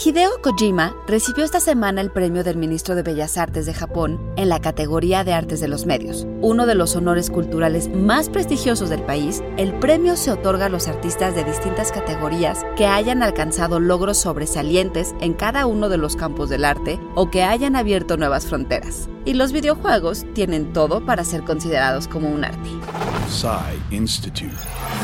Hideo Kojima recibió esta semana el premio del ministro de Bellas Artes de Japón en la categoría de Artes de los Medios. Uno de los honores culturales más prestigiosos del país, el premio se otorga a los artistas de distintas categorías que hayan alcanzado logros sobresalientes en cada uno de los campos del arte o que hayan abierto nuevas fronteras. Y los videojuegos tienen todo para ser considerados como un arte. Institute.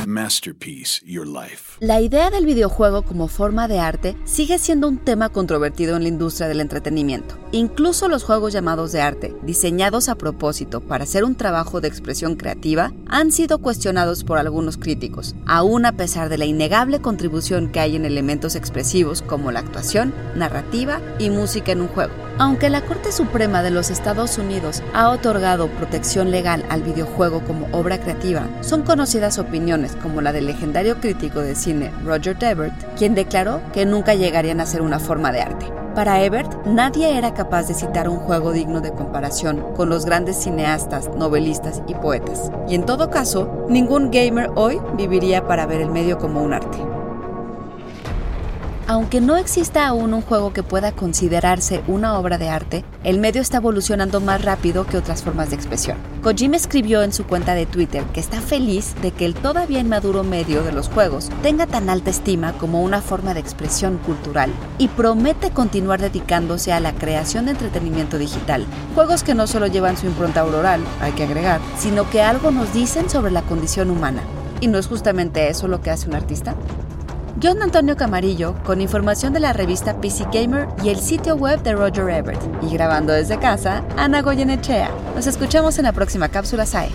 Masterpiece Your Life. La idea del videojuego como forma de arte sigue siendo un tema controvertido en la industria del entretenimiento. Incluso los juegos llamados de arte, diseñados a propósito para hacer un trabajo de expresión creativa, han sido cuestionados por algunos críticos, aún a pesar de la innegable contribución que hay en elementos expresivos como la actuación, narrativa y música en un juego. Aunque la Corte Suprema de los Estados Unidos ha otorgado protección legal al videojuego como obra creativa, son conocidas opiniones como la del legendario crítico de cine Roger Ebert, quien declaró que nunca llegarían a ser una forma de arte. Para Ebert, nadie era capaz de citar un juego digno de comparación con los grandes cineastas, novelistas y poetas. Y en todo caso, ningún gamer hoy viviría para ver el medio como un arte. Aunque no exista aún un juego que pueda considerarse una obra de arte, el medio está evolucionando más rápido que otras formas de expresión. Kojima escribió en su cuenta de Twitter que está feliz de que el todavía inmaduro medio de los juegos tenga tan alta estima como una forma de expresión cultural y promete continuar dedicándose a la creación de entretenimiento digital. Juegos que no solo llevan su impronta auroral, hay que agregar, sino que algo nos dicen sobre la condición humana. ¿Y no es justamente eso lo que hace un artista? John Antonio Camarillo, con información de la revista PC Gamer y el sitio web de Roger Ebert. Y grabando desde casa, Ana Goyenechea. Nos escuchamos en la próxima cápsula SAE.